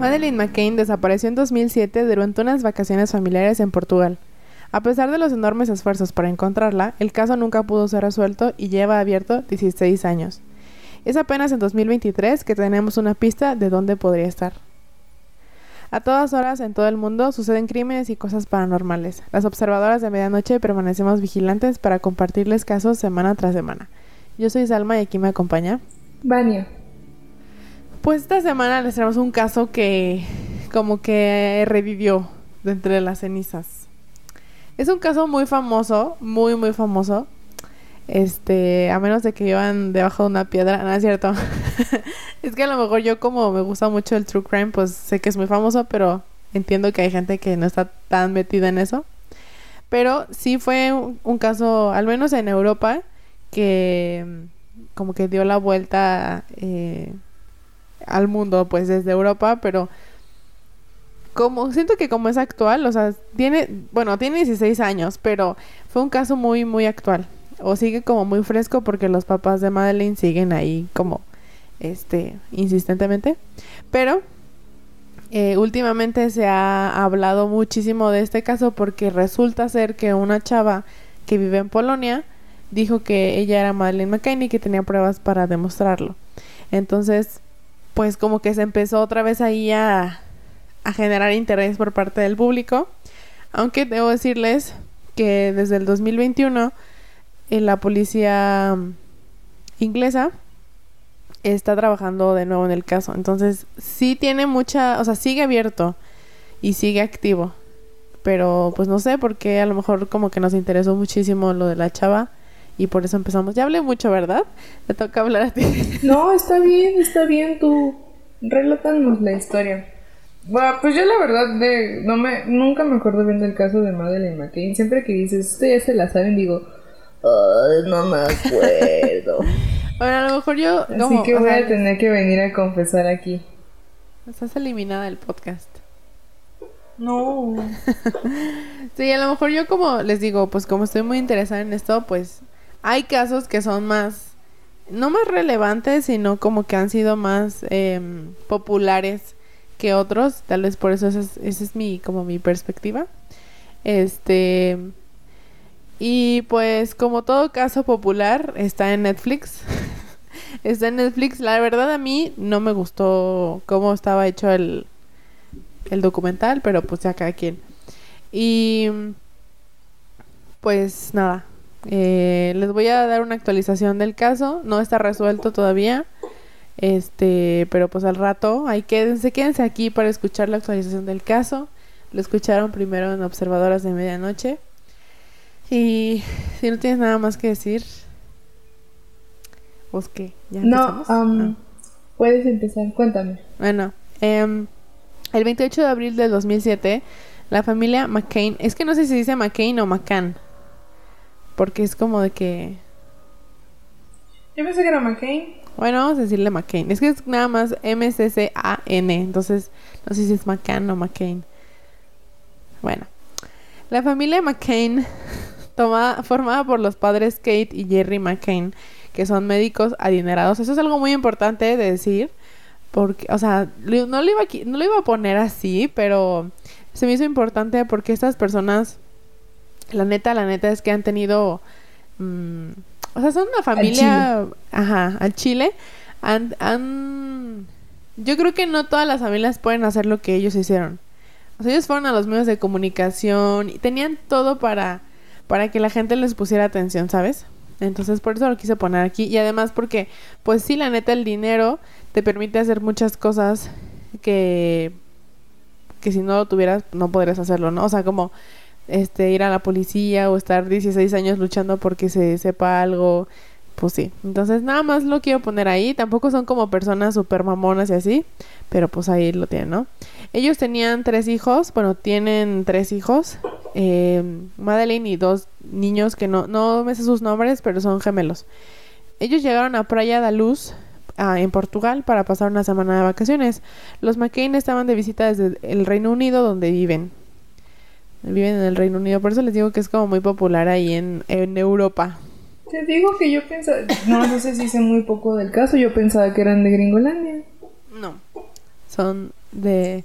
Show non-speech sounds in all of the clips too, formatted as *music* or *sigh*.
Madeleine McCain desapareció en 2007 durante unas vacaciones familiares en Portugal. A pesar de los enormes esfuerzos para encontrarla, el caso nunca pudo ser resuelto y lleva abierto 16 años. Es apenas en 2023 que tenemos una pista de dónde podría estar. A todas horas en todo el mundo suceden crímenes y cosas paranormales. Las observadoras de medianoche permanecemos vigilantes para compartirles casos semana tras semana. Yo soy Salma y aquí me acompaña. Vania. Pues esta semana les traemos un caso que como que revivió de entre las cenizas. Es un caso muy famoso, muy muy famoso. Este, a menos de que vivan debajo de una piedra, no es cierto. *laughs* es que a lo mejor yo como me gusta mucho el true crime, pues sé que es muy famoso, pero entiendo que hay gente que no está tan metida en eso. Pero sí fue un, caso, al menos en Europa, que como que dio la vuelta eh, al mundo, pues desde Europa, pero como siento que como es actual, o sea, tiene, bueno, tiene 16 años, pero fue un caso muy muy actual o sigue como muy fresco porque los papás de Madeleine siguen ahí como este insistentemente, pero eh, últimamente se ha hablado muchísimo de este caso porque resulta ser que una chava que vive en Polonia dijo que ella era Madeleine McCain y que tenía pruebas para demostrarlo. Entonces, pues como que se empezó otra vez ahí a, generar interés por parte del público. Aunque debo decirles que desde el 2021 eh, la policía mm, inglesa está trabajando de nuevo en el caso. Entonces, sí tiene mucha, o sea, sigue abierto y sigue activo. Pero pues no sé, porque a lo mejor como que nos interesó muchísimo lo de la chava y por eso empezamos. Ya hablé mucho, ¿verdad? Te toca hablar a ti. *laughs* No, está bien, está bien, tú relátanos la historia. Bueno, pues yo la verdad de, no me, nunca me acuerdo bien del caso de Madeleine McCain. Siempre que dices, esto ya se la saben, digo, Ay, no me acuerdo. *laughs* bueno, a lo mejor yo. Así que voy a tener que venir a confesar aquí. Estás eliminada del podcast. No. *laughs* sí, a lo mejor yo como les digo, pues como estoy muy interesada en esto, pues hay casos que son más, no más relevantes, sino como que han sido más em, populares que otros. Tal vez por eso esa es, es mi, como mi perspectiva. Este, y pues como todo caso popular, está en Netflix. *laughs* está en Netflix. La verdad a mí no me gustó cómo estaba hecho el, el documental, pero pues ya cada quien. Y pues nada, eh, les voy a dar una actualización del caso. No está resuelto todavía. Este, pero pues al rato, ahí quédense, quédense aquí para escuchar la actualización del caso. Lo escucharon primero en Observadoras de Medianoche. Y si no tienes nada más que decir, ¿vos qué? ¿Ya no, um, ah. puedes empezar, cuéntame. Bueno, em, el 28 de abril del 2007, la familia McCain, es que no sé si dice McCain o McCann, porque es como de que... Yo pensé que era McCain. Bueno, vamos a decirle McCain. Es que es nada más M-C-C-A-N. Entonces, no sé si es McCann o McCain. Bueno. La familia McCain *laughs* formada por los padres Kate y Jerry McCain, que son médicos adinerados. Eso es algo muy importante de decir, porque, o sea, no lo iba no lo iba a poner así, pero se me hizo importante porque estas personas, la neta, la neta es que han tenido, mm, o sea, son una familia, ajá, al Chile, han, han, yo creo que no todas las familias pueden hacer lo que ellos hicieron. O sea, ellos fueron a los medios de comunicación y tenían todo para para que la gente les pusiera atención, ¿sabes? Entonces por eso lo quise poner aquí y además porque pues sí, la neta el dinero te permite hacer muchas cosas que que si no lo tuvieras no podrías hacerlo, ¿no? O sea, como este ir a la policía o estar 16 años luchando porque se sepa algo, pues sí. Entonces nada más lo quiero poner ahí, tampoco son como personas súper mamonas y así, pero pues ahí lo tienen, ¿no? Ellos tenían tres hijos, bueno, tienen tres hijos, eh, Madeline y dos niños que no, no me sé sus nombres, pero son gemelos. Ellos llegaron a Praia da Luz, en Portugal, para pasar una semana de vacaciones. Los McCain estaban de visita desde el Reino Unido, donde viven. Viven en el Reino Unido, por eso les digo que es como muy popular ahí en, en Europa. Te digo que yo pensaba, no, no sé si sé muy poco del caso, yo pensaba que eran de Gringolandia. No, Son de,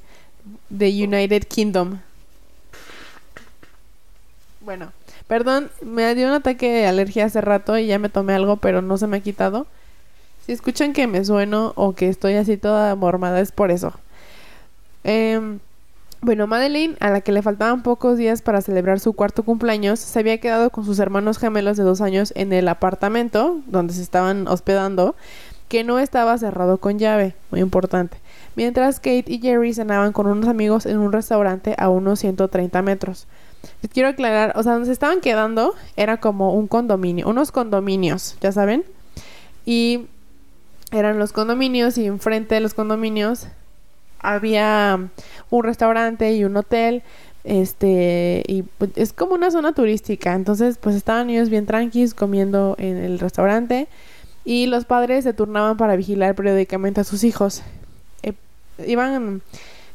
de United Kingdom. Bueno, perdón, me dio un ataque de alergia hace rato y ya me tomé algo, pero no se me ha quitado. Si escuchan que me sueno o que estoy así toda mormada es por eso. Em, bueno, Madeleine, a la que le faltaban pocos días para celebrar su cuarto cumpleaños, se había quedado con sus hermanos gemelos de dos años en el apartamento donde se estaban hospedando, que no estaba cerrado con llave, muy importante. Mientras Kate y Jerry cenaban con unos amigos en un restaurante a unos 130 metros. Les quiero aclarar, o sea, donde se estaban quedando era como un condominio, unos condominios, ya saben. Y eran los condominios y enfrente de los condominios había un restaurante y un hotel. Este, y pues, es como una zona turística. Entonces, pues estaban ellos bien tranquilos comiendo en el restaurante. Y los padres se turnaban para vigilar periódicamente a sus hijos. Eh, iban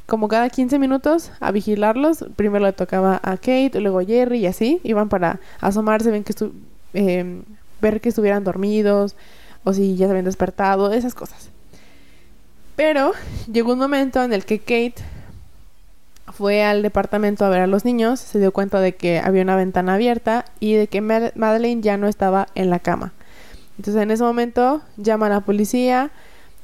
como cada 15 minutos a vigilarlos. Primero le tocaba a Kate, luego a Jerry y así. Iban para asomarse, ven que eh, ver que estuvieran dormidos o si ya se habían despertado, esas cosas. Pero llegó un momento en el que Kate fue al departamento a ver a los niños, se dio cuenta de que había una ventana abierta y de que Madeleine ya no estaba en la cama. Entonces en ese momento llama a la policía,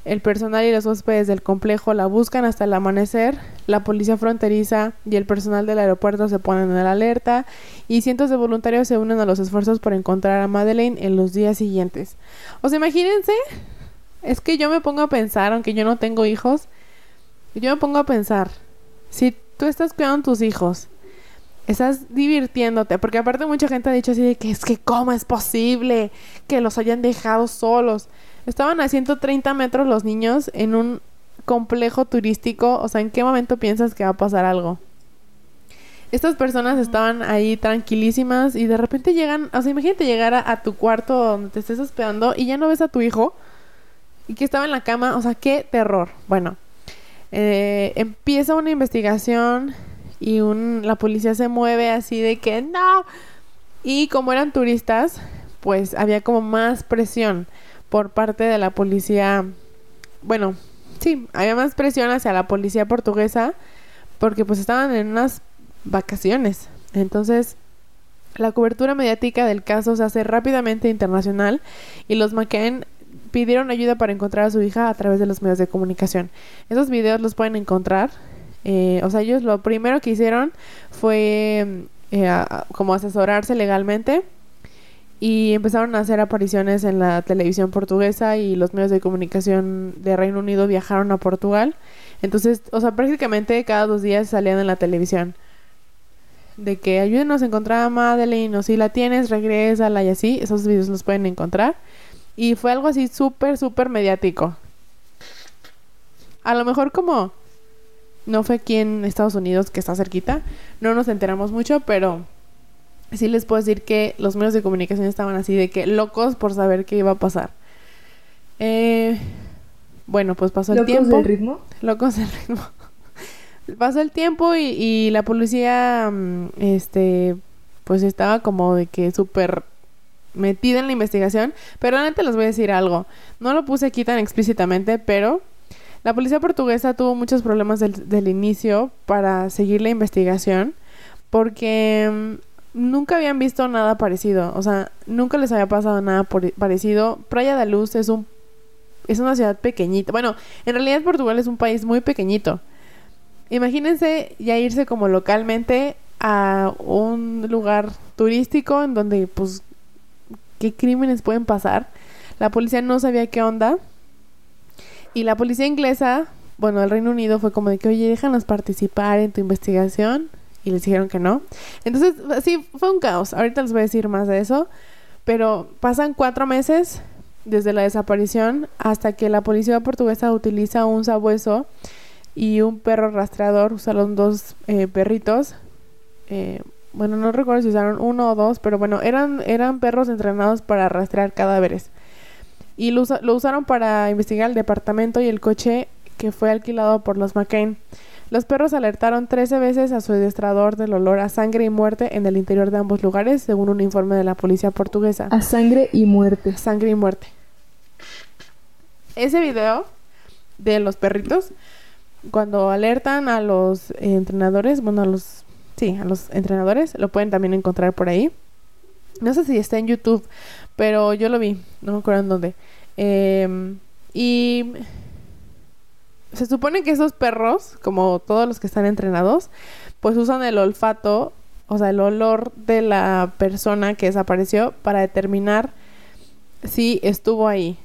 el personal y los huéspedes del complejo la buscan hasta el amanecer, la policía fronteriza y el personal del aeropuerto se ponen en alerta y cientos de voluntarios se unen a los esfuerzos por encontrar a Madeleine en los días siguientes. O sea, imagínense es que yo me pongo a pensar, aunque yo no tengo hijos, yo me pongo a pensar, si tú estás cuidando a tus hijos, estás divirtiéndote, porque aparte mucha gente ha dicho así de que es que cómo es posible que los hayan dejado solos. Estaban a 130 metros los niños en un complejo turístico, o sea, ¿en qué momento piensas que va a pasar algo? Estas personas estaban ahí tranquilísimas y de repente llegan, o sea, imagínate llegar a, a tu cuarto donde te estés hospedando y ya no ves a tu hijo y que estaba en la cama, o sea, qué terror. Bueno, eh, empieza una investigación y un, la policía se mueve así de que no. Y como eran turistas, pues había como más presión por parte de la policía. Bueno, sí, había más presión hacia la policía portuguesa porque pues estaban en unas vacaciones. Entonces, la cobertura mediática del caso se hace rápidamente internacional y los McCain pidieron ayuda para encontrar a su hija a través de los medios de comunicación. Esos videos los pueden encontrar. Eh, o sea, ellos lo primero que hicieron fue eh, como asesorarse legalmente y empezaron a hacer apariciones en la televisión portuguesa y los medios de comunicación de Reino Unido viajaron a Portugal. Entonces, o sea, prácticamente cada dos días salían en la televisión. De que ayúdenos a encontrar a Madeleine o si la tienes, regrésala y así. Esos videos los pueden encontrar. Y fue algo así súper, súper mediático. A lo mejor como no fue aquí en Estados Unidos, que está cerquita, no nos enteramos mucho, pero sí les puedo decir que los medios de comunicación estaban así de que locos por saber qué iba a pasar. Eh, bueno, pues pasó el tiempo. ¿Locos del ritmo? Locos del ritmo. *laughs* pasó el tiempo y, y la policía, mm, este, pues estaba como de que súper metida en la investigación, pero antes les voy a decir algo. No lo puse aquí tan explícitamente, pero la policía portuguesa tuvo muchos problemas del, inicio para seguir la investigación porque mm, nunca habían visto nada parecido, o sea, nunca les había pasado nada parecido. Playa de Luz es un es una ciudad pequeñita. Bueno, en realidad Portugal es un país muy pequeñito. Imagínense ya irse como localmente a un lugar turístico en donde pues qué crímenes pueden pasar. La policía no sabía qué onda. Y la policía inglesa, bueno, el Reino Unido fue como de que, oye, déjanos participar en tu investigación. Y les dijeron que no. Entonces, sí, fue un caos. Ahorita les voy a decir más de eso. Pero pasan cuatro meses desde la desaparición hasta que la policía portuguesa utiliza un sabueso y un perro rastreador. Usaron dos eh, perritos. Eh, bueno, no recuerdo si usaron uno o dos, pero bueno, eran, eran perros entrenados para rastrear cadáveres. Y lo, usaron para investigar el departamento y el coche que fue alquilado por los McCain. Los perros alertaron 13 veces a su adiestrador del olor a sangre y muerte en el interior de ambos lugares, según un informe de la policía portuguesa. A sangre y muerte. Sangre y muerte. Ese video de los perritos cuando alertan a los entrenadores, bueno, a los, sí, a los entrenadores, lo pueden también encontrar por ahí. No sé si está en YouTube, pero yo lo vi, no me acuerdo en dónde. Em, y se supone que esos perros, como todos los que están entrenados, pues usan el olfato, o sea, el olor de la persona que desapareció para determinar si estuvo ahí.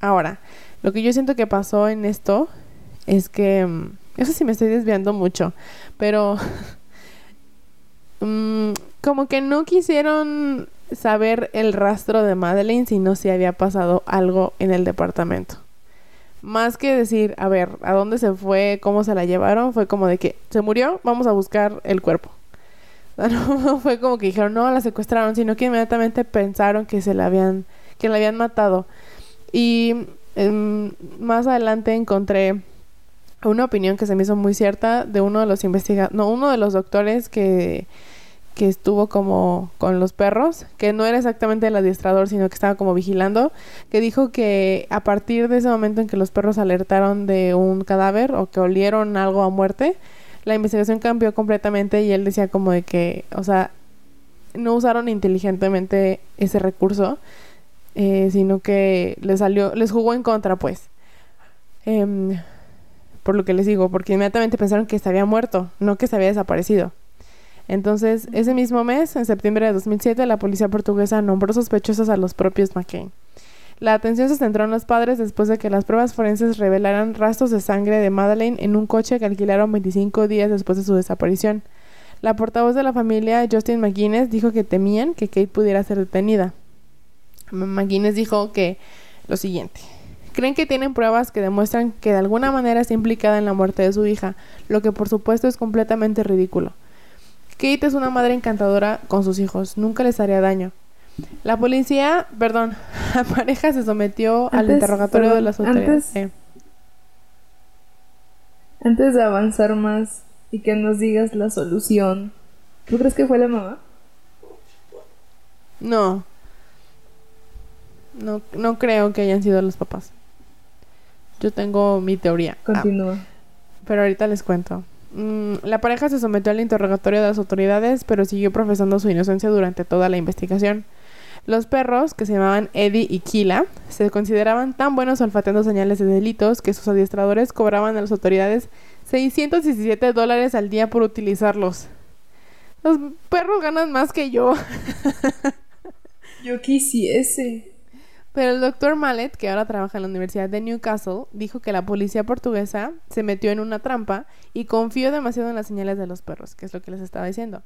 Ahora, lo que yo siento que pasó en esto es que, mm, sé si me estoy desviando mucho, pero *laughs* mm, como que no quisieron saber el rastro de Madeleine, sino si había pasado algo en el departamento. Más que decir, a ver, ¿a dónde se fue? ¿Cómo se la llevaron? Fue como de que se murió, vamos a buscar el cuerpo. *laughs* no fue como que dijeron, no, la secuestraron, sino que inmediatamente pensaron que se la habían, que la habían matado. Y em, más adelante encontré una opinión que se me hizo muy cierta de uno de los investigadores, no, uno de los doctores que que estuvo como con los perros, que no era exactamente el adiestrador, sino que estaba como vigilando, que dijo que a partir de ese momento en que los perros alertaron de un cadáver o que olieron algo a muerte, la investigación cambió completamente y él decía como de que, o sea, no usaron inteligentemente ese recurso, eh, sino que les salió, les jugó en contra, pues. Em, por lo que les digo, porque inmediatamente pensaron que se había muerto, no que se había desaparecido. Entonces, ese mismo mes, en septiembre de 2007, la policía portuguesa nombró sospechosos a los propios McCain. La atención se centró en los padres después de que las pruebas forenses revelaran rastros de sangre de Madeleine en un coche que alquilaron 25 días después de su desaparición. La portavoz de la familia, Justin McGuinness, dijo que temían que Kate pudiera ser detenida. McGuinness dijo que lo siguiente. Creen que tienen pruebas que demuestran que de alguna manera está implicada en la muerte de su hija, lo que por supuesto es completamente ridículo. Kate es una madre encantadora con sus hijos, nunca les haría daño. La policía, perdón, *laughs* la pareja se sometió al interrogatorio de las autoridades. Antes, antes de avanzar más y que nos digas la solución, ¿tú crees que fue la mamá? No. No, no creo que hayan sido los papás. Yo tengo mi teoría. Continúa. pero ahorita les cuento. Mm, la pareja se sometió al interrogatorio de las autoridades, pero siguió profesando su inocencia durante toda la investigación. Los perros, que se llamaban Eddie y Kila, se consideraban tan buenos olfateando señales de delitos que sus adiestradores cobraban a las autoridades 617 dólares al día por utilizarlos. Los perros ganan más que yo. *laughs* yo quisiese. Pero el doctor Mallet, que ahora trabaja en la Universidad de Newcastle, dijo que la policía portuguesa se metió en una trampa y confió demasiado en las señales de los perros, que es lo que les estaba diciendo.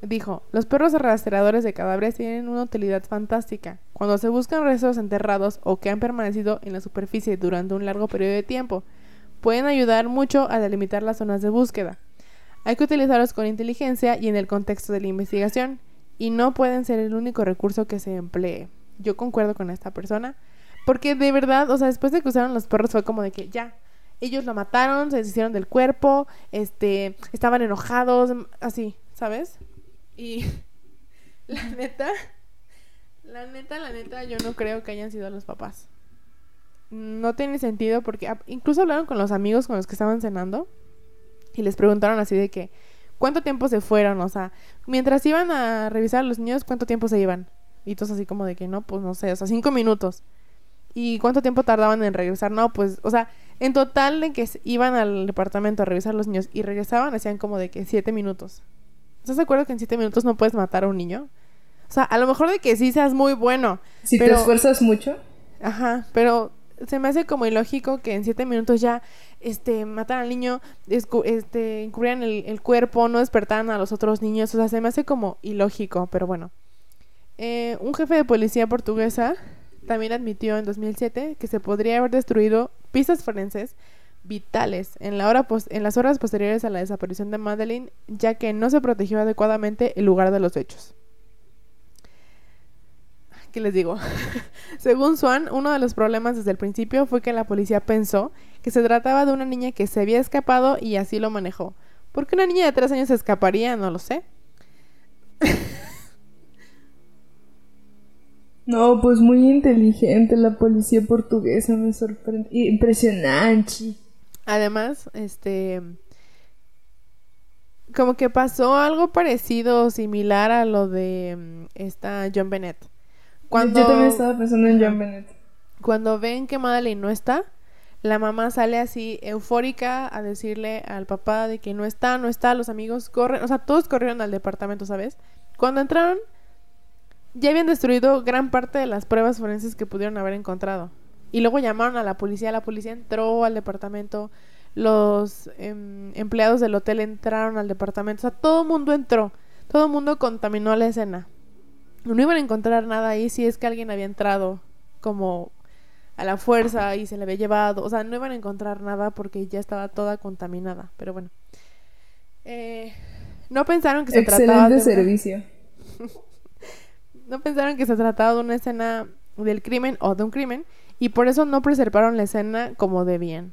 Dijo, los perros rastreadores de cadáveres tienen una utilidad fantástica. Cuando se buscan restos enterrados o que han permanecido en la superficie durante un largo periodo de tiempo, pueden ayudar mucho a delimitar las zonas de búsqueda. Hay que utilizarlos con inteligencia y en el contexto de la investigación, y no pueden ser el único recurso que se emplee yo concuerdo con esta persona. Porque de verdad, o sea, después de que usaron los perros fue como de que ya, ellos lo mataron, se deshicieron del cuerpo, este, estaban enojados, así, ¿sabes? Y *laughs* la neta, la neta, la neta, yo no creo que hayan sido los papás. No tiene sentido porque incluso hablaron con los amigos con los que estaban cenando y les preguntaron así de que, ¿cuánto tiempo se fueron? O sea, mientras iban a revisar a los niños, ¿cuánto tiempo se iban? Y todos así como de que no, pues no sé, o sea, cinco minutos. ¿Y cuánto tiempo tardaban en regresar? No, pues, o sea, en total de que iban al departamento a revisar los niños y regresaban, hacían como de que siete minutos. ¿Estás de acuerdo que en siete minutos no puedes matar a un niño? O sea, a lo mejor de que sí seas muy bueno. Si te esfuerzas mucho. Ajá, pero se me hace como ilógico que en siete minutos ya este mataran al niño, este encubrieran el, el cuerpo, no despertaran a los otros niños. O sea, se me hace como ilógico, pero bueno. Eh, un jefe de policía portuguesa también admitió en 2007 que se podría haber destruido pistas forenses vitales en, en las horas posteriores a la desaparición de Madeleine, ya que no se protegió adecuadamente el lugar de los hechos. ¿Qué les digo? *laughs* Según Swan, uno de los problemas desde el principio fue que la policía pensó que se trataba de una niña que se había escapado y así lo manejó. ¿Por qué una niña de tres años se escaparía? No lo sé. *laughs* No, pues muy inteligente la policía portuguesa, me sorprende. Impresionante. Además, este como que pasó algo parecido o similar a lo de mm, esta John Bennett. Cuando, Yo también estaba pensando en John Bennett. Cuando ven que Madeleine no está, la mamá sale así eufórica a decirle al papá de que no está, no está, los amigos corren, o sea, todos corrieron al departamento, ¿sabes? Cuando entraron, ya habían destruido gran parte de las pruebas forenses que pudieron haber encontrado. Y luego llamaron a la policía, la policía entró al departamento, los em, empleados del hotel entraron al departamento, o sea, todo el mundo entró, todo el mundo contaminó la escena. No iban a encontrar nada ahí si es que alguien había entrado como a la fuerza y se le había llevado, o sea, no iban a encontrar nada porque ya estaba toda contaminada, pero bueno. Eh, no pensaron que se trataba de servicio. *laughs* no pensaron que se trataba de una escena del crimen o de un crimen y por eso no preservaron la escena como debían.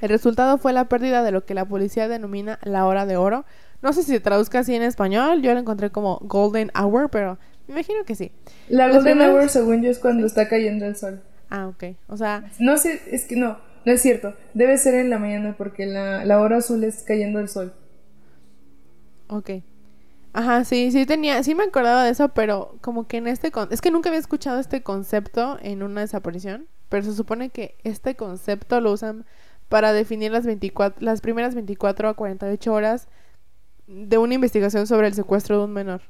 El resultado fue la pérdida de lo que la policía denomina la hora de oro. No sé si se traduzca así en español, yo lo encontré como Golden Hour, pero me imagino que sí. La Golden Hour, según yo, es cuando está cayendo el sol. Ah, ok. O sea... No sé, es que no, no es cierto. Debe ser en la mañana porque la, la hora azul es cayendo el sol. Ok. Ajá, sí, sí tenía, sí me acordaba de eso, pero como que en este... Con es que nunca había escuchado este concepto en una desaparición, pero se supone que este concepto lo usan para definir las, 24, las primeras 24 a 48 horas de una investigación sobre el secuestro de un menor.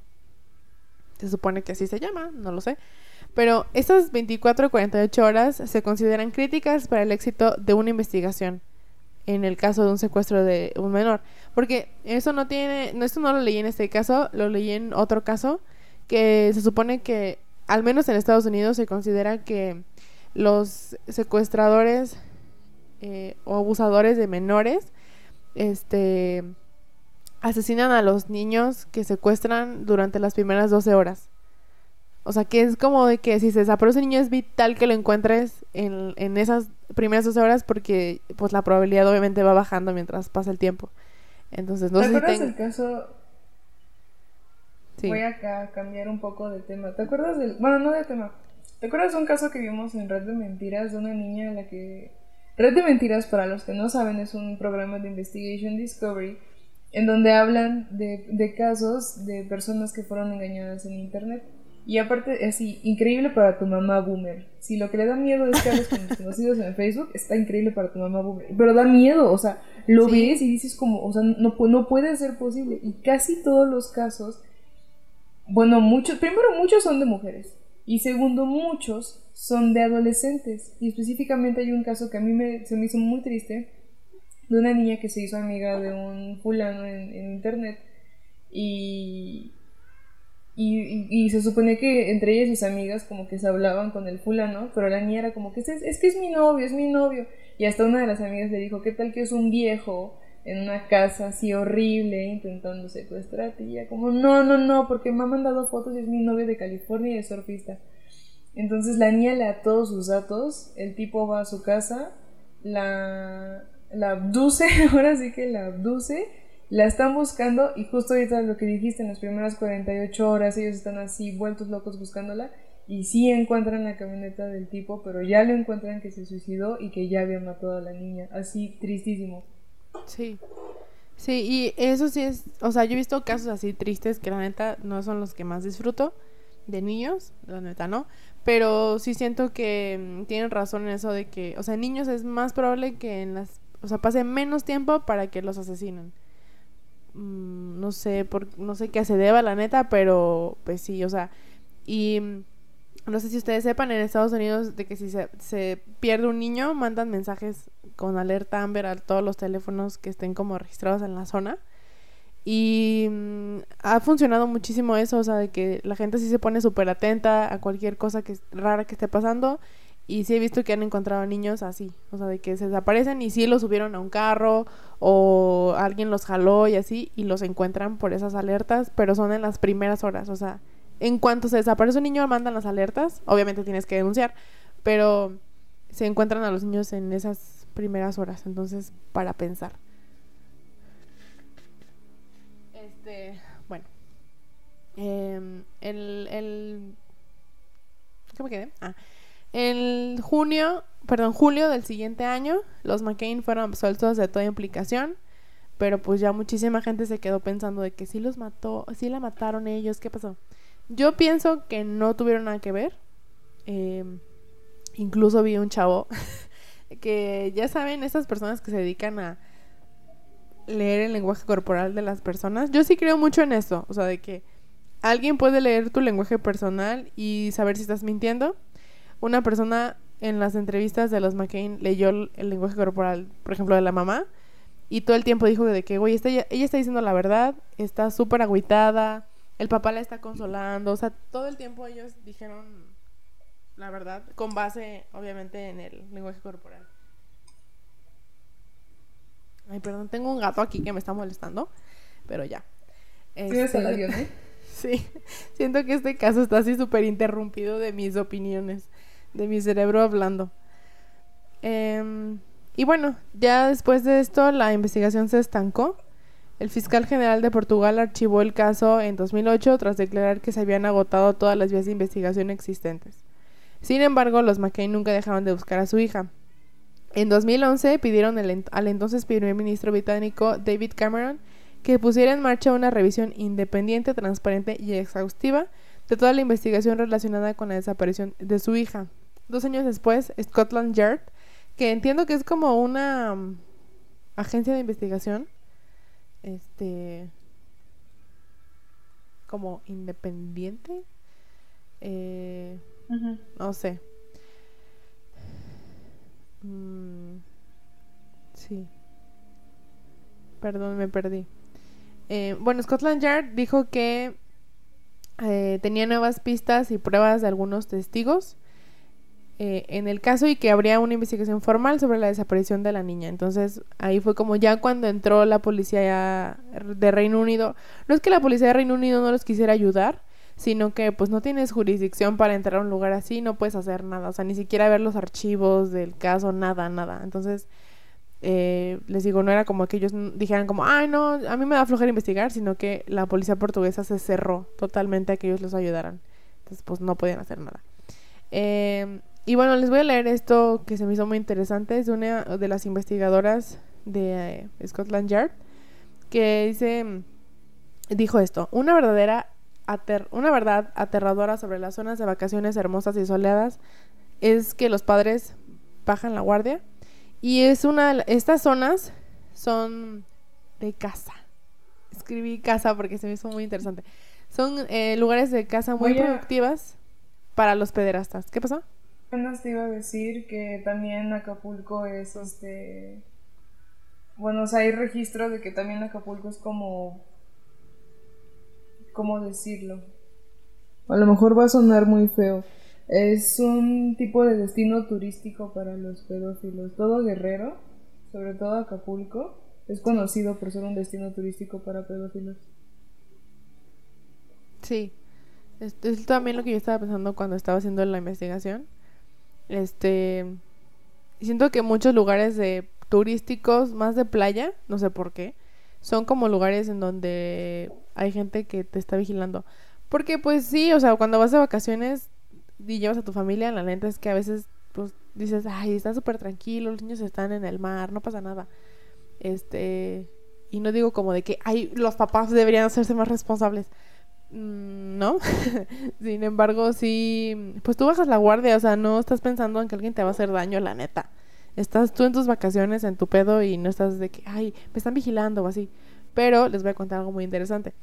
Se supone que así se llama, no lo sé. Pero esas 24 a 48 horas se consideran críticas para el éxito de una investigación en el caso de un secuestro de un menor. Porque eso no tiene, esto no lo leí en este caso, lo leí en otro caso, que se supone que, al menos en Estados Unidos, se considera que los secuestradores eh, o abusadores de menores, este, asesinan a los niños que secuestran durante las primeras 12 horas. O sea, que es como de que si se desaparece un niño es vital que lo encuentres en, en esas primeras 12 horas porque pues la probabilidad obviamente va bajando mientras pasa el tiempo. Entonces, no ¿Te acuerdas del caso? Voy a cambiar un poco de tema. ¿Te acuerdas del... Bueno, no de tema. ¿Te acuerdas de un caso que vimos en Red de Mentiras de una niña a la que Red de Mentiras, para los que no saben, es un programa de Investigation Discovery en donde hablan de, de casos de personas que fueron engañadas en Internet. Y aparte, así, increíble para tu mamá boomer. Si lo que le da miedo es que hables con desconocidos en Facebook, está increíble para tu mamá boomer. Pero da miedo, o sea, lo ves y dices como, o sea, no, no puede ser posible. Y casi todos los casos, bueno, muchos, primero muchos son de mujeres. Y segundo, muchos son de adolescentes. Y específicamente hay un caso que a mí me, se me hizo muy triste, de una niña que se hizo amiga de un fulano en, internet. Y, y, se supone que entre ellas y sus amigas como que se hablaban con el fulano, pero la niña era como que es, es que es mi novio, es mi novio. Y hasta una de las amigas le dijo, ¿qué tal que es un viejo en una casa así horrible intentando secuestrarte? Y ella como, no, no, no, porque me ha mandado fotos y es mi novio de California y es surfista. Entonces la niña le da todos sus datos, el tipo va a su casa, la, la abduce, *laughs* ahora sí que la abduce, la están buscando y justo ahorita lo que dijiste en las primeras 48 horas ellos están así vueltos locos buscándola y sí encuentran la camioneta del tipo, pero ya lo encuentran que se suicidó y que ya había matado a la niña, así tristísimo. Sí. Sí, y eso sí es, o sea, yo he visto casos así tristes que la neta no son los que más disfruto de niños, la neta no, pero sí siento que mm, tienen razón en eso de que, o sea, niños es más probable que en las, o sea, pase menos tiempo para que los asesinen. Mm, no sé, por, no sé qué se deba la neta, pero pues sí, o sea, y mm, no sé si ustedes sepan en Estados Unidos de que si se, se pierde un niño, mandan mensajes con alerta Amber a todos los teléfonos que estén como registrados en la zona. Y mm, ha funcionado muchísimo eso, o sea, de que la gente sí se pone súper atenta a cualquier cosa que rara que esté pasando. Y sí he visto que han encontrado niños así, o sea, de que se desaparecen y sí los subieron a un carro o alguien los jaló y así y los encuentran por esas alertas, pero son en las primeras horas, o sea, en cuanto se desaparece un niño mandan las alertas, obviamente tienes que denunciar, pero se encuentran a los niños en esas primeras horas, entonces para pensar. Este, bueno. Em, el, el... ¿Qué me quedé? Ah. En junio, perdón, julio del siguiente año, los McCain fueron absueltos de toda implicación, pero pues ya muchísima gente se quedó pensando de que sí los mató, sí la mataron ellos, ¿qué pasó? Yo pienso que no tuvieron nada que ver. Em, incluso vi un chavo *laughs* que ya saben, esas personas que se dedican a leer el lenguaje corporal de las personas. Yo sí creo mucho en eso, o sea, de que alguien puede leer tu lenguaje personal y saber si estás mintiendo. Una persona en las entrevistas de los McCain leyó el, lenguaje corporal, por ejemplo, de la mamá, y todo el tiempo dijo de que, güey, ella, ella está diciendo la verdad, está súper agüitada, el papá la está consolando, o sea, todo el tiempo ellos dijeron la verdad, con base, obviamente, en el lenguaje corporal. Ay, perdón, tengo un gato aquí que me está molestando, pero ya. Este, *laughs* sí, siento que este caso está así súper interrumpido de mis opiniones, de mi cerebro hablando. Em, y bueno, ya después de esto la investigación se estancó. El fiscal general de Portugal archivó el caso en 2008 tras declarar que se habían agotado todas las vías de investigación existentes. Sin embargo, los McCain nunca dejaron de buscar a su hija. En 2011 pidieron al entonces primer ministro británico David Cameron que pusiera en marcha una revisión independiente, transparente y exhaustiva de toda la investigación relacionada con la desaparición de su hija. Dos años después, Scotland Yard, que entiendo que es como una um, agencia de investigación, este, como independiente, eh, no sé, Mm, sí. Perdón, me perdí. Eh, bueno, Scotland Yard dijo que eh, tenía nuevas pistas y pruebas de algunos testigos eh, en el caso y que habría una investigación formal sobre la desaparición de la niña. Entonces ahí fue como ya cuando entró la policía de Reino Unido. No es que la policía de Reino Unido no los quisiera ayudar, sino que pues no tienes jurisdicción para entrar a un lugar así, no puedes hacer nada, o sea, ni siquiera ver los archivos del caso, nada, nada. Entonces, eh, les digo, no era como que ellos dijeran como, ay, no, a mí me da flojera investigar, sino que la policía portuguesa se cerró totalmente a que ellos los ayudaran. Entonces, pues no podían hacer nada. Em, y bueno, les voy a leer esto que se me hizo muy interesante, es una de las investigadoras de eh, Scotland Yard, que dice, dijo esto, una verdadera una verdad aterradora sobre las zonas de vacaciones hermosas y soleadas es que los padres bajan la guardia y es una estas zonas son de casa. Escribí casa porque se me hizo muy interesante. Son eh, lugares de casa muy productivas para los pederastas. ¿Qué pasó? Apenas te iba a decir que también Acapulco es este bueno, o sea, hay registro de que también Acapulco es como ¿cómo decirlo? A lo mejor va a sonar muy feo. Es un tipo de destino turístico para los pedófilos. Todo Guerrero, sobre todo Acapulco, es conocido por ser un destino turístico para pedófilos. Sí, es, también lo que yo estaba pensando cuando estaba haciendo la investigación. Este, siento que muchos lugares de turísticos, más de playa, no sé por qué, son como lugares en donde hay gente que te está vigilando. Porque pues sí, o sea, cuando vas de vacaciones y llevas a tu familia, la neta es que a veces pues dices, ay, está súper tranquilo, los niños están en el mar, no pasa nada. Este, y no digo como de que, ay, los papás deberían hacerse más responsables. Mm, no, *laughs* sin embargo, sí, pues tú bajas la guardia, o sea, no estás pensando en que alguien te va a hacer daño, la neta. Estás tú en tus vacaciones, en tu pedo, y no estás de que, ay, me están vigilando o así. Pero les voy a contar algo muy interesante.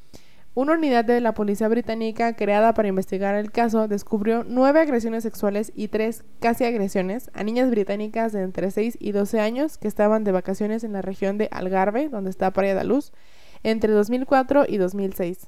Una unidad de la policía británica creada para investigar el caso descubrió nueve agresiones sexuales y tres casi agresiones a niñas británicas de entre 6 y 12 años que estaban de vacaciones en la región de Algarve, donde está Praia da Luz, entre 2004 y 2006.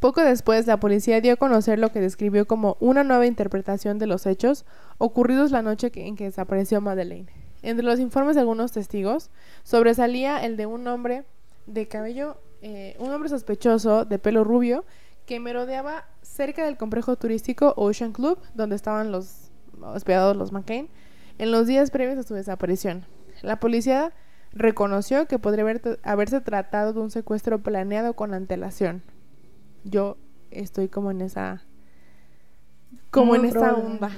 Poco después, la policía dio a conocer lo que describió como una nueva interpretación de los hechos ocurridos la noche en que desapareció Madeleine. Entre los informes de algunos testigos, sobresalía el de un hombre de cabello, eh, un hombre sospechoso de pelo rubio que merodeaba cerca del complejo turístico Ocean Club, donde estaban los hospedados los McCain, en los días previos a su desaparición. La policía reconoció que podría haberse tratado de un secuestro planeado con antelación yo estoy como en esa como en esa onda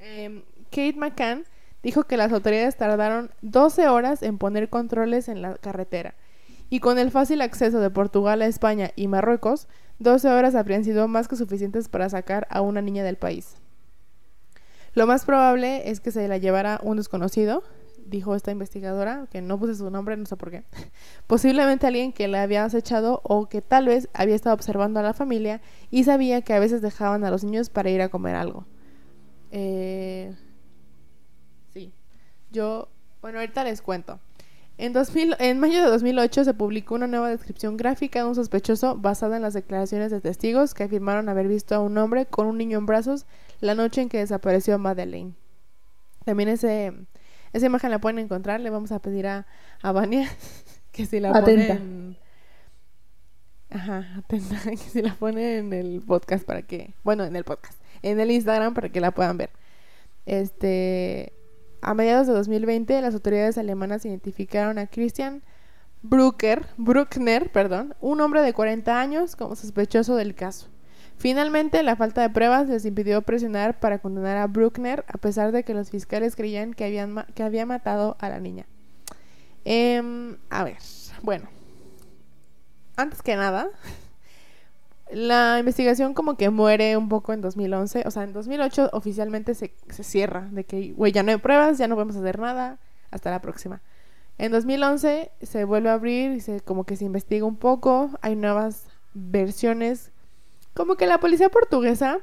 Em, Kate McCann dijo que las autoridades tardaron 12 horas en poner controles en la carretera. Y con el fácil acceso de Portugal a España y Marruecos, 12 horas habrían sido más que suficientes para sacar a una niña del país. Lo más probable es que se la llevara un desconocido, dijo esta investigadora, que no puse su nombre, no sé por qué. *laughs* Posiblemente alguien que la había acechado o que tal vez había estado observando a la familia y sabía que a veces dejaban a los niños para ir a comer algo. Eh, sí, yo, bueno, ahorita les cuento. En, 2000, en mayo de 2008 se publicó una nueva descripción gráfica de un sospechoso basada en las declaraciones de testigos que afirmaron haber visto a un hombre con un niño en brazos la noche en que desapareció Madeleine. También ese, esa imagen la pueden encontrar. Le vamos a pedir a, a Vania *laughs* que si la Atenta. ponen... Ajá, atenta, *laughs* que si la pone en el podcast para que... Bueno, en el podcast. En el Instagram para que la puedan ver. Este... A mediados de 2020, las autoridades alemanas identificaron a Christian Brucker, Bruckner, perdón, un hombre de 40 años como sospechoso del caso. Finalmente, la falta de pruebas les impidió presionar para condenar a Bruckner, a pesar de que los fiscales creían que, habían que había matado a la niña. Em, a ver, bueno. Antes que nada, *laughs* la investigación como que muere un poco en 2011. O sea, en 2008 oficialmente se, se cierra. De que, güey, ya no hay pruebas, ya no podemos hacer nada. Hasta la próxima. En 2011 se vuelve a abrir y se, como que se investiga un poco. Hay nuevas versiones. Como que la policía portuguesa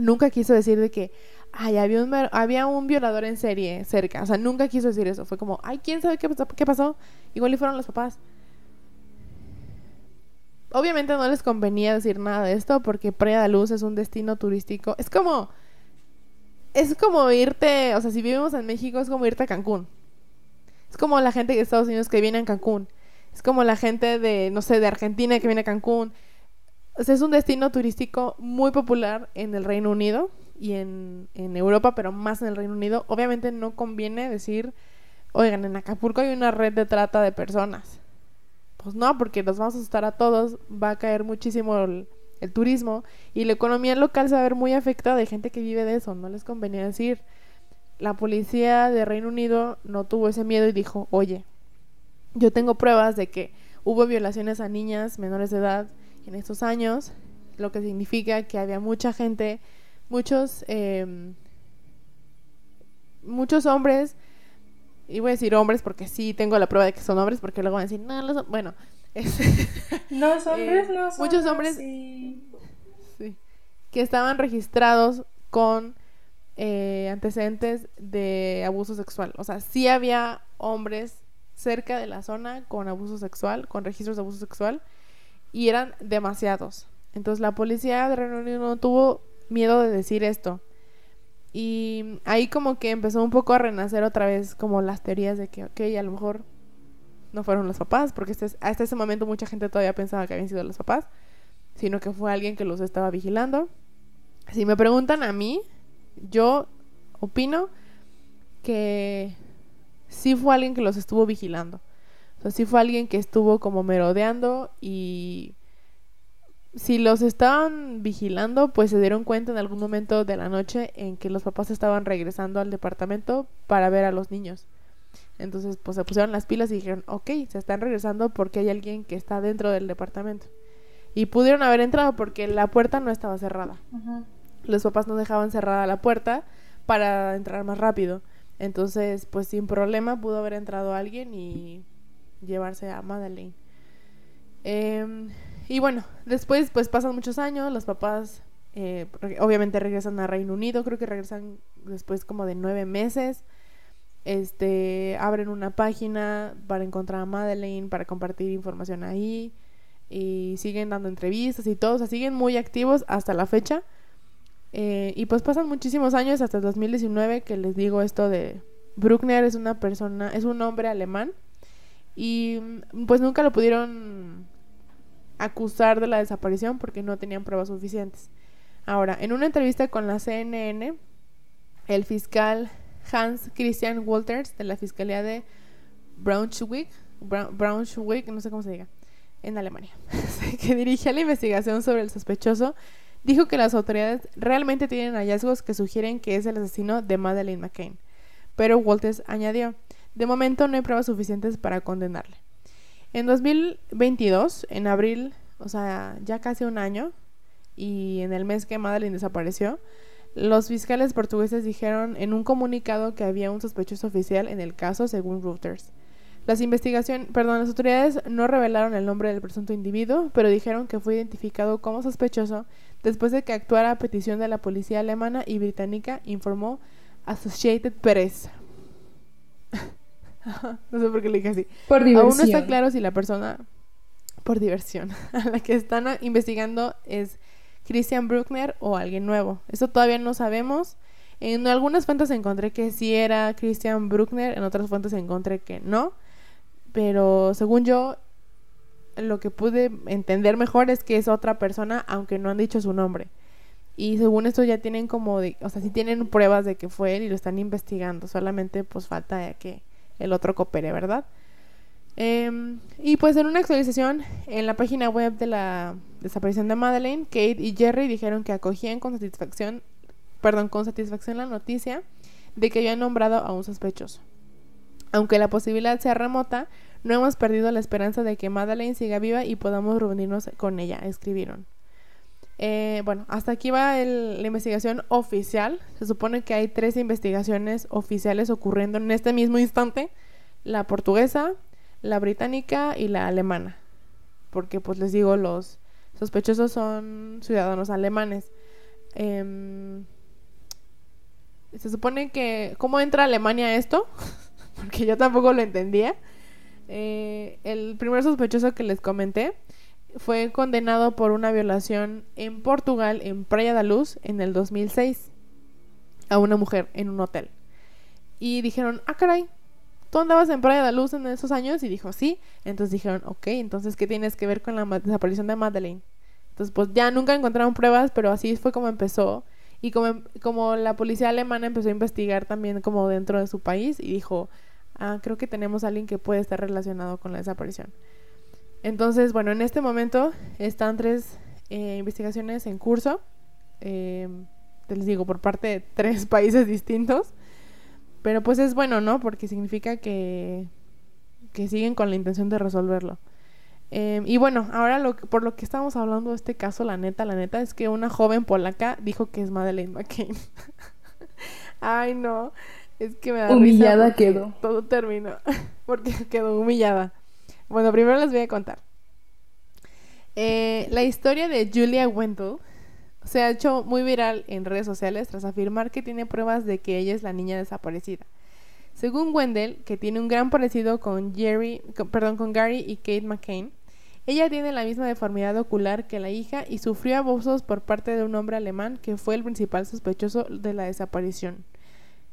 nunca quiso decir de que, ay, había un, había un violador en serie cerca. O sea, nunca quiso decir eso. Fue como, ay, ¿quién sabe qué pasó? ¿Qué pasó? Igual y fueron los papás. Obviamente no les convenía decir nada de esto porque Playa de Luz es un destino turístico. Es como. Es como irte. O sea, si vivimos en México, es como irte a Cancún. Es como la gente de Estados Unidos que viene a Cancún. Es como la gente de, no sé, de Argentina que viene a Cancún. Es un destino turístico muy popular en el Reino Unido y en, en Europa, pero más en el Reino Unido. Obviamente no conviene decir, oigan, en Acapulco hay una red de trata de personas. Pues no, porque los vamos a asustar a todos, va a caer muchísimo el, el turismo y la economía local se va a ver muy afectada de gente que vive de eso, no les convenía decir. La policía de Reino Unido no tuvo ese miedo y dijo, oye, yo tengo pruebas de que hubo violaciones a niñas menores de edad en estos años, lo que significa que había mucha gente, muchos, eh, muchos hombres, y voy a decir hombres porque sí tengo la prueba de que son hombres, porque luego van a decir, no, los hom-". bueno, *laughs* es- Los hombres Eh, no son muchos hombres- sí, que estaban registrados con eh, antecedentes de abuso sexual. O sea, sí había hombres cerca de la zona con abuso sexual, con registros de abuso sexual, y eran demasiados. Entonces la policía de Reino Unido no tuvo miedo de decir esto. Y ahí como que empezó un poco a renacer otra vez como las teorías de que, ok, a lo mejor no fueron los papás, porque este es- hasta ese momento mucha gente todavía pensaba que habían sido los papás, sino que fue alguien que los estaba vigilando. Si me preguntan a mí, yo opino que sí fue alguien que los estuvo vigilando. Sea, sí fue alguien que estuvo como merodeando y si los estaban vigilando, pues se dieron cuenta en algún momento de la noche en que los papás estaban regresando al departamento para ver a los niños. Entonces, pues se pusieron las pilas y dijeron, ok, se están regresando porque hay alguien que está dentro del departamento. Y pudieron haber entrado porque la puerta no estaba cerrada. Los papás no dejaban cerrada la puerta para entrar más rápido. Entonces, pues sin problema pudo haber entrado alguien y llevarse a Madeleine. Em, y bueno, después pues pasan muchos años, los papás eh, obviamente regresan a Reino Unido, creo que regresan después como de nueve meses. Este, abren una página para encontrar a Madeleine, para compartir información ahí. Y siguen dando entrevistas y todo, o sea, siguen muy activos hasta la fecha. Eh, y pues pasan muchísimos años hasta el 2019 que les digo esto de Bruckner es una persona, es un hombre alemán y mm, pues nunca lo pudieron acusar de la desaparición porque no tenían pruebas suficientes. Ahora, en una entrevista con la CNN, el fiscal Hans Christian Walters de la Fiscalía de Braunschweig, Brau- Braunschweig, no sé cómo se diga, en Alemania, *laughs* que dirigía la investigación sobre el sospechoso, dijo que las autoridades realmente tienen hallazgos que sugieren que es el asesino de Madeleine McCain. Pero Walters añadió, de momento no hay pruebas suficientes para condenarle. En 2022, en abril, o sea, ya casi un año, y en el mes que Madeleine desapareció, los fiscales portugueses dijeron en un comunicado que había un sospechoso oficial en el caso, según Reuters. Las investigaciones, perdón, las autoridades no revelaron el nombre del presunto individuo, pero dijeron que fue identificado como sospechoso después de que actuara a petición de la policía alemana y británica, informó Associated Press. *laughs* *laughs* no sé por qué le dije así. Por diversión. Aún no está claro si la persona, por diversión, *laughs* a la que están investigando es Christian Bruckner o alguien nuevo. Eso todavía no sabemos. En algunas fuentes encontré que sí era Christian Bruckner, en otras fuentes encontré que no. Pero según yo, lo que pude entender mejor es que es otra persona, aunque no han dicho su nombre. Y según esto ya tienen como, de, o sea, sí tienen pruebas de que fue él y lo están investigando. Solamente pues falta que el otro coopere, ¿verdad? Em, y pues en una actualización en la página web de la desaparición de Madeleine, Kate y Jerry dijeron que acogían con satisfacción, perdón, con satisfacción la noticia de que habían nombrado a un sospechoso. Aunque la posibilidad sea remota, no hemos perdido la esperanza de que Madeleine siga viva y podamos reunirnos con ella, escribieron. Eh, bueno, hasta aquí va la investigación oficial. Se supone que hay tres investigaciones oficiales ocurriendo en este mismo instante. La portuguesa, la británica y la alemana. Porque pues les digo, los sospechosos son ciudadanos alemanes. Em, se supone que... ¿Cómo entra Alemania esto? *laughs* Porque yo tampoco lo entendía. Eh, el primer sospechoso que les comenté fue condenado por una violación en Portugal, en Praia da Luz, en el 2006, a una mujer en un hotel. Y dijeron, ah, caray, ¿tú andabas en Praia da Luz en esos años? Y dijo, sí. Entonces dijeron, ok, entonces, ¿qué tienes que ver con la desaparición de Madeleine? Entonces, pues ya nunca encontraron pruebas, pero así fue como empezó. Y como, como la policía alemana empezó a investigar también como dentro de su país y dijo, ah, creo que tenemos a alguien que puede estar relacionado con la desaparición. Entonces, bueno, en este momento están tres eh, investigaciones en curso. Eh, les digo, por parte de tres *laughs* países distintos. Pero pues es bueno, ¿no? Porque significa que, que siguen con la intención de resolverlo. Em, y bueno, ahora lo, por lo que estamos hablando de este caso, la neta, la neta, es que una joven polaca dijo que es Madeleine McCain. *laughs* Ay, no. Es que me da Humillada quedó. Todo terminó. *laughs* porque quedó humillada. Bueno, primero les voy a contar. Eh, la historia de Julia Wendell se ha hecho muy viral en redes sociales tras afirmar que tiene pruebas de que ella es la niña desaparecida. Según Wendell, que tiene un gran parecido con Jerry, perdón, con Gary y Kate McCain, ella tiene la misma deformidad ocular que la hija y sufrió abusos por parte de un hombre alemán que fue el principal sospechoso de la desaparición.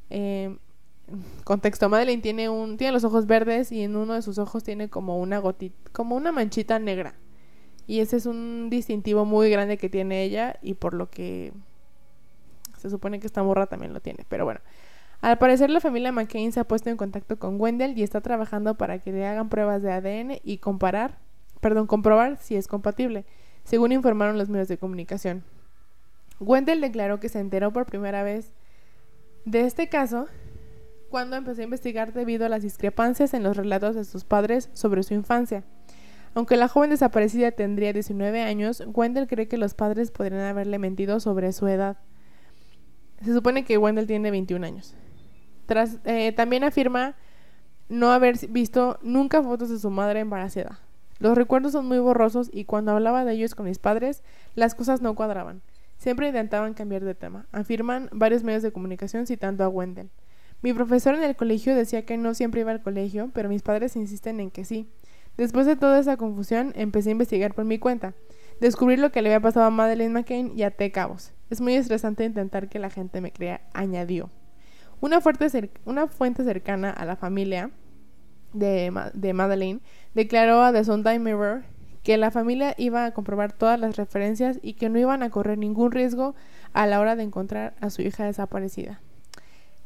Eh, contexto, Madeleine tiene un tiene los ojos verdes y en uno de sus ojos tiene como una gotita, como una manchita negra. Y ese es un distintivo muy grande que tiene ella y por lo que se supone que esta morra también lo tiene. Pero bueno, al parecer la familia McCain se ha puesto en contacto con Wendell y está trabajando para que le hagan pruebas de ADN y comparar, perdón, comprobar si es compatible, según informaron los medios de comunicación. Wendell declaró que se enteró por primera vez de este caso cuando empezó a investigar debido a las discrepancias en los relatos de sus padres sobre su infancia. Aunque la joven desaparecida tendría 19 años, Wendell cree que los padres podrían haberle mentido sobre su edad. Se supone que Wendell tiene 21 años. Eh, también afirma no haber visto nunca fotos de su madre embarazada. Los recuerdos son muy borrosos y cuando hablaba de ellos con mis padres, las cosas no cuadraban. Siempre intentaban cambiar de tema, afirman varios medios de comunicación citando a Wendell. Mi profesor en el colegio decía que no siempre iba al colegio, pero mis padres insisten en que sí. Después de toda esa confusión, empecé a investigar por mi cuenta. Descubrir lo que le había pasado a Madeleine McCain y até cabos. Es muy estresante intentar que la gente me crea, añadió. Una, una fuente cercana a la familia de, de Madeleine declaró a The Sunday Mirror que la familia iba a comprobar todas las referencias y que no iban a correr ningún riesgo a la hora de encontrar a su hija desaparecida.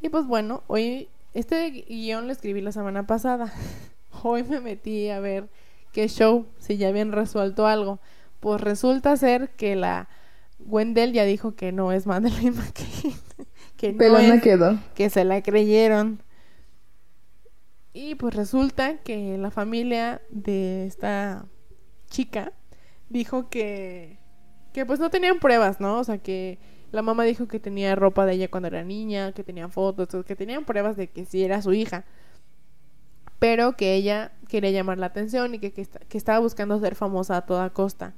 Y pues bueno, hoy este guion lo escribí la semana pasada. *laughs* hoy me metí a ver qué show, si ya habían resuelto algo. Pues resulta ser que la Wendell ya dijo que no es Madeleine McCain. *laughs* que no Pelona es, quedó. que se la creyeron. Y pues resulta que la familia de esta chica dijo que que pues no tenían pruebas, ¿no? O sea, que la mamá dijo que tenía ropa de ella cuando era niña, que tenía fotos, que tenían pruebas de que sí era su hija. Pero que ella quería llamar la atención y que, que, esta- que estaba buscando ser famosa a toda costa.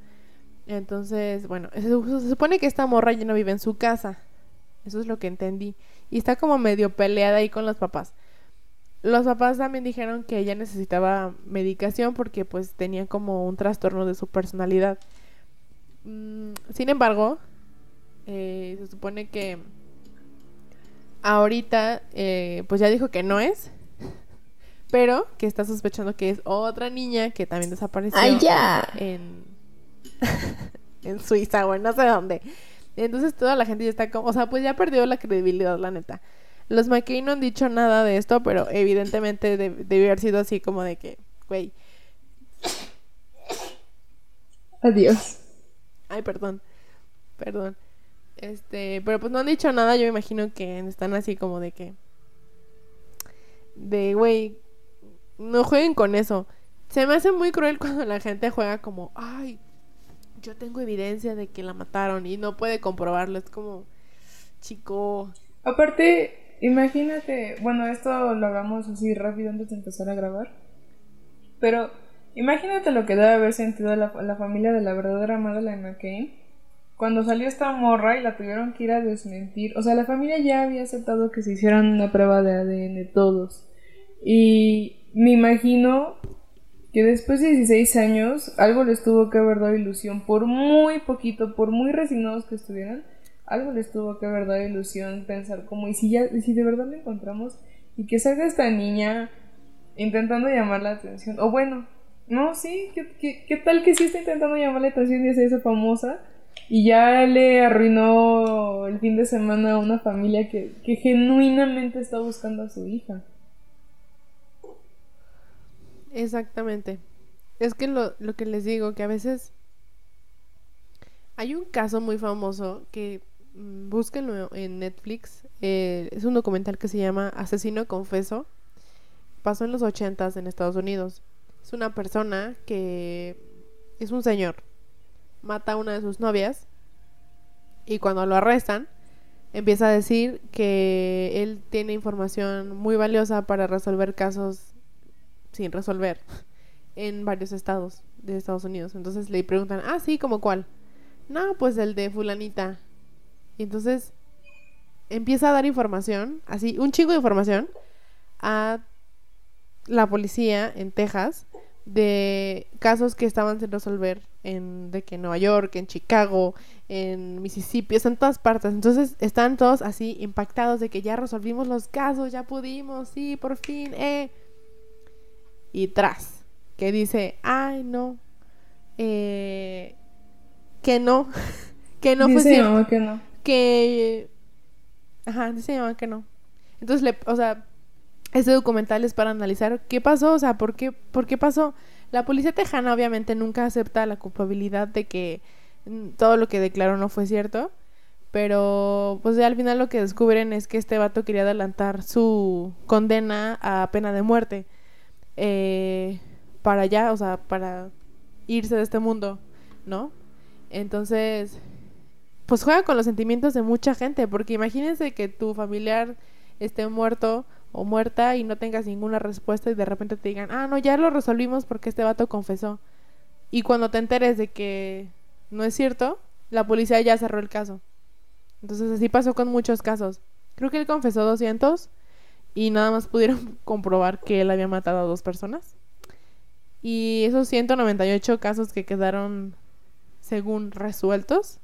Entonces, bueno, se, se supone que esta morra ya no vive en su casa. Eso es lo que entendí. Y está como medio peleada ahí con los papás. Los papás también dijeron que ella necesitaba medicación porque pues tenía como un trastorno de su personalidad. Mm, sin embargo, eh, se supone que ahorita eh, pues ya dijo que no es, *laughs* pero que está sospechando que es otra niña que también desapareció ¡Ay, ya! en, *laughs* en Suiza o en no sé dónde. Entonces toda la gente ya está como, o sea, pues ya perdió la credibilidad, la neta. Los McKay no han dicho nada de esto, pero evidentemente de- debió haber sido así como de que, güey, Adiós. ay, perdón, perdón. Este, pero pues no han dicho nada, yo me imagino que están así como de que, de, güey, no jueguen con eso. Se me hace muy cruel *laughs* cuando la gente juega como, ay, yo tengo evidencia de que la mataron y no puede comprobarlo. Es como, chico, Aparte, imagínate, bueno, esto lo hablamos así rápido antes de empezar a grabar. Pero imagínate lo que debe haber sentido la, la familia de la verdadera Madeleine McCain cuando salió esta morra y la tuvieron que ir a desmentir. O sea, la familia ya había aceptado que se hicieran una prueba de ADN todos. Y me imagino que después de 16 años algo les tuvo que haber dado ilusión, por muy poquito, por muy resignados que estuvieran, algo les tuvo que haber dado ilusión pensar como, y si ya, si de verdad la encontramos, y que salga esta niña intentando llamar la atención, o bueno, no, sí, ¿qué, qué, tal que sí está intentando llamar la atención y hacerse famosa? Y ya le arruinó el fin de semana a una familia que, que genuinamente está buscando a su hija. Exactamente. Es que lo, lo que les digo, que a veces hay un caso muy famoso que mm, búsquenlo en Netflix. eh, es un documental que se llama Asesino Confeso. Pasó en los ochentas en Estados Unidos. Es una persona que es un señor. Mata a una de sus novias. Y cuando lo arrestan, empieza a decir que él tiene información muy valiosa para resolver casos sin resolver *laughs* en varios estados de Estados Unidos. Entonces le preguntan, ah, sí, ¿como cuál? No, pues el de fulanita. Y entonces empieza a dar información, así, un chingo de información a la policía en Texas de casos que estaban sin resolver en de que en Nueva York, en Chicago, en Mississippi, sea, en todas partes. Entonces están todos así impactados de que ya resolvimos los casos, ya pudimos, sí, por fin, eh y tras, que dice, ay, no, eh, que no, *laughs* que no fue Dice mi mamá que no. que, ajá, dice mi mamá que no. Entonces, le, o sea, este documental es para analizar qué pasó, o sea, por qué, por qué pasó. La policía tejana obviamente nunca acepta la culpabilidad de que mm, todo lo que declaró no fue cierto. Pero pues al final lo que descubren es que este vato quería adelantar su condena a pena de muerte eh, para allá, o sea, para irse de este mundo, ¿no? Entonces, pues juega con los sentimientos de mucha gente, porque imagínense que tu familiar esté muerto o muerta y no tengas ninguna respuesta y de repente te digan, ah, no, ya lo resolvimos porque este vato confesó. Y cuando te enteres de que no es cierto, la policía ya cerró el caso. Entonces así pasó con muchos casos. Creo que él confesó 200 y nada más pudieron *laughs* comprobar que él había matado a dos personas. Y esos 198 casos que quedaron según resueltos,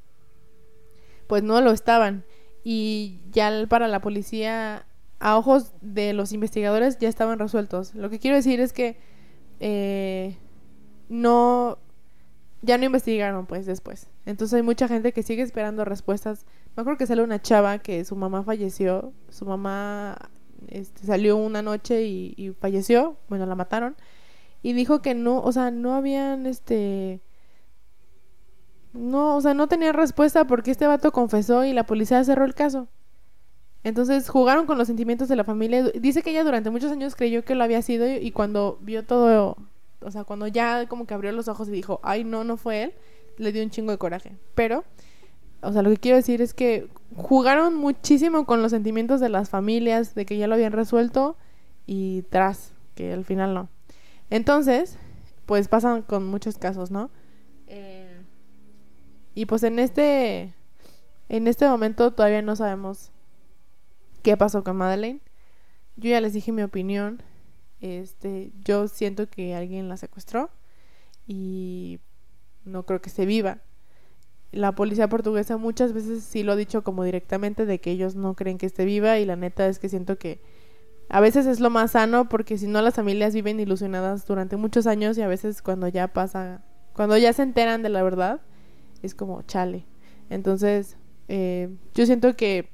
pues no lo estaban. Y ya para la policía, a ojos de los investigadores, ya estaban resueltos. Lo que quiero decir es que eh, no, ya no investigaron pues después. Entonces hay mucha gente que sigue esperando respuestas. Me acuerdo que sale una chava que su mamá falleció. Su mamá este, salió una noche y, y falleció. Bueno, la mataron. Y dijo que no, o sea, no habían este no, o sea, no tenía respuesta porque este vato confesó y la policía cerró el caso. Entonces jugaron con los sentimientos de la familia. Dice que ella durante muchos años creyó que lo había sido y cuando vio todo, o sea, cuando ya como que abrió los ojos y dijo, ay, no, no fue él, le dio un chingo de coraje. Pero, o sea, lo que quiero decir es que jugaron muchísimo con los sentimientos de las familias, de que ya lo habían resuelto y tras, que al final no. Entonces, pues pasan con muchos casos, ¿no? Eh, y pues en este, en este momento todavía no sabemos qué pasó con Madeleine. Yo ya les dije mi opinión. Este, yo siento que alguien la secuestró y no creo que esté viva. La policía portuguesa muchas veces sí lo ha dicho como directamente de que ellos no creen que esté viva y la neta es que siento que a veces es lo más sano porque si no las familias viven ilusionadas durante muchos años y a veces cuando ya pasa, cuando ya se enteran de la verdad, es como chale. Entonces, eh, yo siento que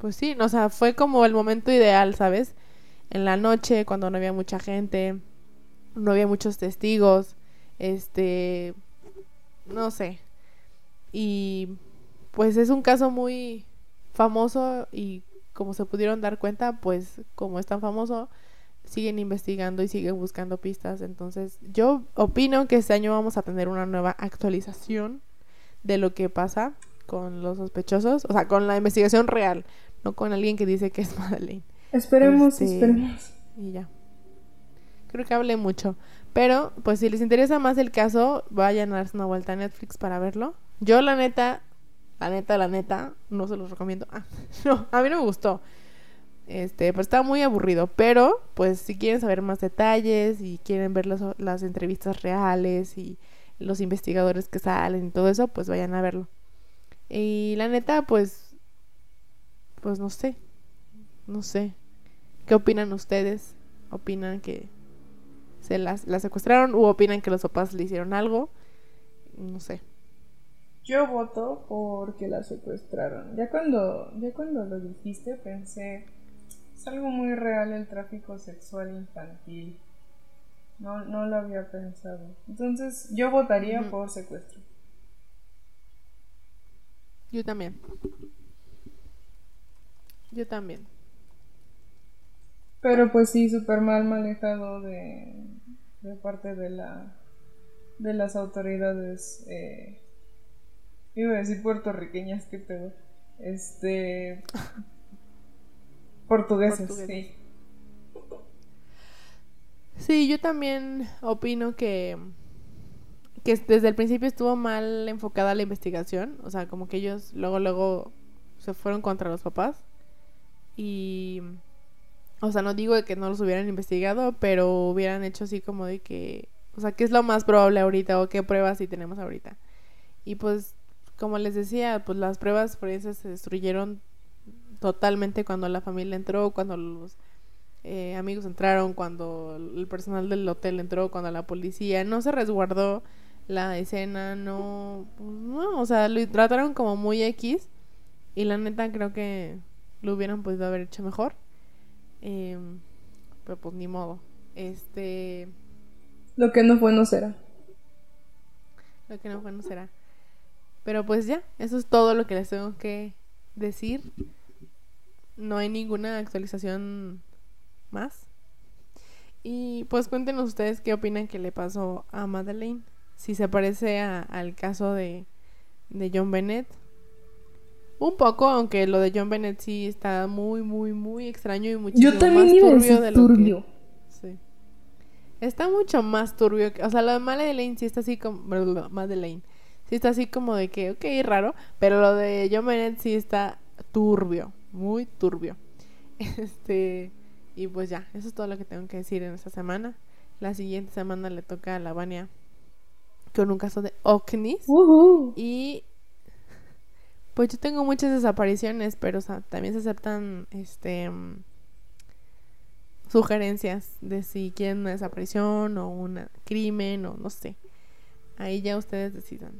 pues sí, o sea, fue como el momento ideal, ¿sabes? En la noche, cuando no había mucha gente, no había muchos testigos, este, no sé. Y pues es un caso muy famoso y como se pudieron dar cuenta, pues como es tan famoso, siguen investigando y siguen buscando pistas. Entonces, yo opino que este año vamos a tener una nueva actualización de lo que pasa con los sospechosos, o sea, con la investigación real, no con alguien que dice que es *laughs* Madeleine. Esperemos, este, esperemos. Y ya. Creo que hablé mucho. Pero, pues si les interesa más el caso, vayan a darse una vuelta a Netflix para verlo. Yo, la neta, la neta, la neta, no se los recomiendo. Ah, *laughs* no, a mí no me gustó. Este, pues estaba muy aburrido. Pero, pues si quieren saber más detalles y quieren ver las, las entrevistas reales y los investigadores que salen y todo eso, pues vayan a verlo. Y la neta, pues pues no sé, no sé. ¿Qué opinan ustedes? ¿Opinan que se las, la secuestraron o opinan que los papás le hicieron algo? No sé. Yo voto porque la secuestraron. Ya cuando, ya cuando lo dijiste pensé, es algo muy real el tráfico sexual infantil. No, no lo había pensado. Entonces yo votaría por secuestro. Yo también. Yo también. Pero pues sí, súper mal manejado de, de parte de la de las autoridades eh, iba a decir puertorriqueñas que pedo este *laughs* portugueses, sí. Sí yo también opino que que desde el principio estuvo mal enfocada la investigación o sea como que ellos luego luego se fueron contra los papás y, o sea, no digo de que no los hubieran investigado, pero hubieran hecho así como de que, o sea, ¿qué es lo más probable ahorita o qué pruebas sí tenemos ahorita? Y pues, como les decía, pues las pruebas forenses se destruyeron totalmente cuando la familia entró, cuando los eh, amigos entraron, cuando el personal del hotel entró, cuando la policía no se resguardó la escena, no, pues, no, o sea, lo trataron como muy X y la neta creo que lo hubieran podido haber hecho mejor. Em, pero pues ni modo. Este. Lo que no fue no será. Lo que no fue no será. Pero pues ya, eso es todo lo que les tengo que decir. No hay ninguna actualización más. Y pues cuéntenos ustedes qué opinan que le pasó a Madeleine. Si se parece al caso de, de John Bennett un poco, aunque lo de John Bennett sí está muy, muy, muy extraño y muchísimo Yo también más turbio a de decir lo turbio. que... Sí. Está mucho más turbio. Que... O sea, lo de Madeleine sí está así como... Madeleine. Sí está así como de que, ok, raro. Pero lo de John Bennett sí está turbio. Muy turbio. *laughs* Este... Y pues ya, eso es todo lo que tengo que decir en esta semana. La siguiente semana le toca a la Vania con un caso de OCNIS. Y pues yo tengo muchas desapariciones, pero también se aceptan este mm, sugerencias de si quieren una desaparición o un crimen o no sé. Ahí ya ustedes decidan.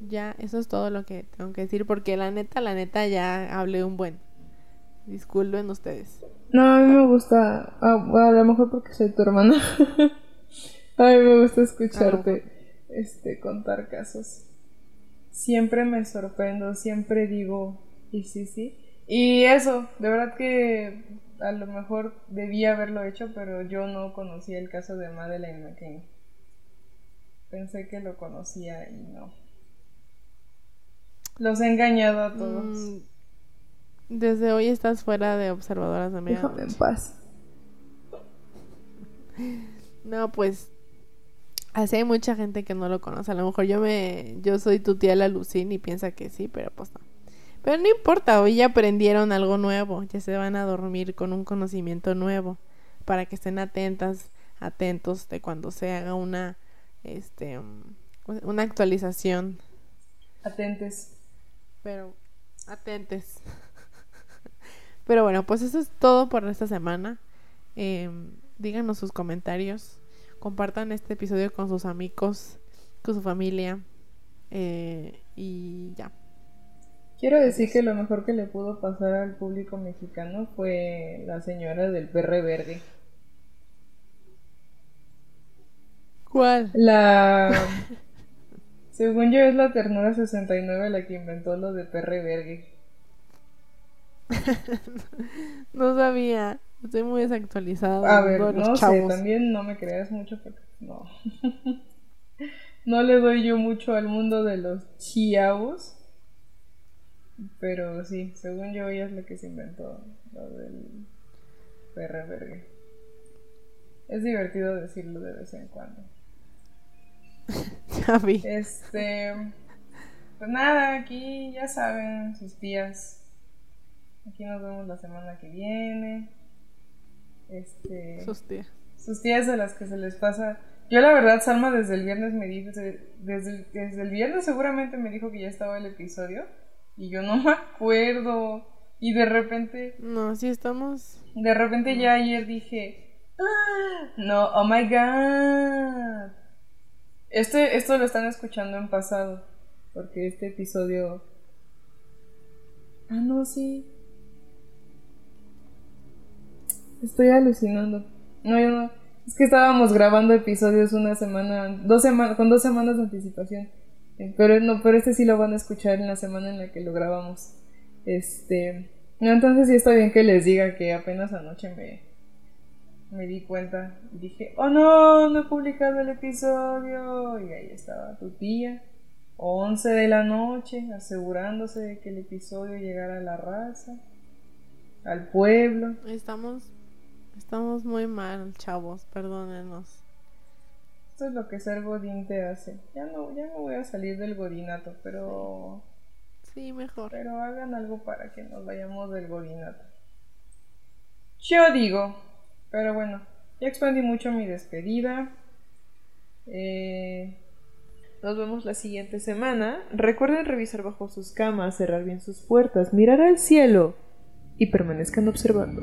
Ya, eso es todo lo que tengo que decir porque la neta, la neta ya hablé un buen. Disculpen ustedes. No, a mí me gusta, a lo mejor porque soy tu hermana. *laughs* a mí me gusta escucharte este contar casos. Siempre me sorprendo, siempre digo, y sí, sí. Y eso, de verdad que a lo mejor debía haberlo hecho, pero yo no conocía el caso de Madeleine McCain. Pensé que lo conocía y no. Los he engañado a todos. Mm, desde hoy estás fuera de observadoras de Déjame en paz. No, pues así hay mucha gente que no lo conoce. A lo mejor yo me yo soy tu tía la Lucín y piensa que sí, pero pues no. Pero no importa, hoy ya aprendieron algo nuevo, ya se van a dormir con un conocimiento nuevo para que estén atentas, atentos de cuando se haga una este una actualización. Atentes. Pero atentes. *laughs* Pero bueno, pues eso es todo por esta semana. Em, díganos sus comentarios. Compartan este episodio con sus amigos, con su familia. Eh, y ya. Quiero decir que lo mejor que le pudo pasar al público mexicano fue la señora del perre verde. ¿Cuál? La. *laughs* Según yo, es la ternura 69 la que inventó lo de perre verde. *laughs* no sabía. Estoy muy desactualizada. A ver, no sé, también no me creas mucho porque no. *laughs* no le doy yo mucho al mundo de los chiavos. Pero sí, según yo, ella es la que se inventó lo del perre vergue. Es divertido decirlo de vez en cuando. *laughs* ya vi. Este. Pues nada, aquí ya saben, sus tías. Aquí nos vemos la semana que viene. Este. Sus tías. Sus tías a las que se les pasa. Yo la verdad, Salma desde el viernes me dijo, desde, desde el viernes seguramente me dijo que ya estaba el episodio. Y yo no me acuerdo. Y de repente. No, sí estamos. De repente ya ayer dije. ¡Ah! No, oh my god. Este, esto lo están escuchando en pasado. Porque este episodio. Ah, no, sí. Estoy alucinando. No, yo no. Es que estábamos grabando episodios una semana, dos semanas, con dos semanas de anticipación. Pero no, pero este sí lo van a escuchar en la semana en la que lo grabamos. Este, no, entonces sí está bien que les diga que apenas anoche me, me di cuenta dije, oh no, no he publicado el episodio. Y ahí estaba tu tía, 11 de la noche, asegurándose de que el episodio llegara a la raza, al pueblo. Estamos, estamos muy mal, chavos, perdónenos. Esto es lo que ser godín te hace. Ya no, ya no voy a salir del godinato, pero... Sí, mejor. Pero hagan algo para que nos vayamos del godinato. Yo digo. Pero bueno, ya expandí mucho mi despedida. Eh, nos vemos la siguiente semana. Recuerden revisar bajo sus camas, cerrar bien sus puertas, mirar al cielo y permanezcan observando.